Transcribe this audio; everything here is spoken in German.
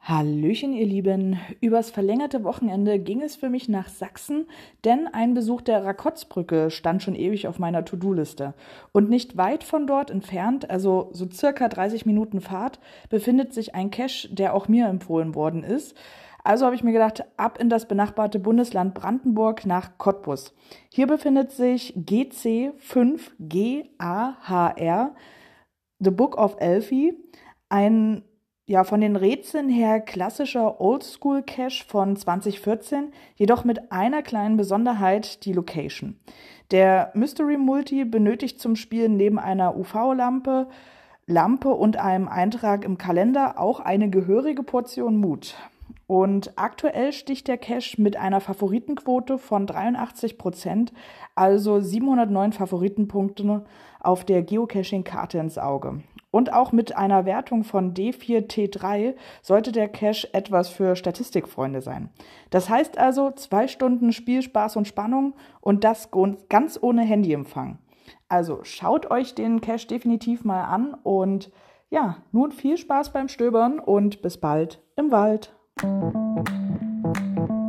Hallöchen, ihr Lieben. Übers verlängerte Wochenende ging es für mich nach Sachsen, denn ein Besuch der Rakotzbrücke stand schon ewig auf meiner To-Do-Liste. Und nicht weit von dort entfernt, also so circa 30 Minuten Fahrt, befindet sich ein Cache, der auch mir empfohlen worden ist. Also habe ich mir gedacht, ab in das benachbarte Bundesland Brandenburg nach Cottbus. Hier befindet sich GC5GAHR, The Book of Elfie, ein ja, von den Rätseln her klassischer Oldschool-Cache von 2014, jedoch mit einer kleinen Besonderheit, die Location. Der Mystery Multi benötigt zum Spielen neben einer UV-Lampe, Lampe und einem Eintrag im Kalender auch eine gehörige Portion Mut. Und aktuell sticht der Cache mit einer Favoritenquote von 83 Prozent, also 709 Favoritenpunkte auf der Geocaching-Karte ins Auge. Und auch mit einer Wertung von D4T3 sollte der Cache etwas für Statistikfreunde sein. Das heißt also zwei Stunden Spielspaß und Spannung und das ganz ohne Handyempfang. Also schaut euch den Cache definitiv mal an und ja, nun viel Spaß beim Stöbern und bis bald im Wald. Thank you.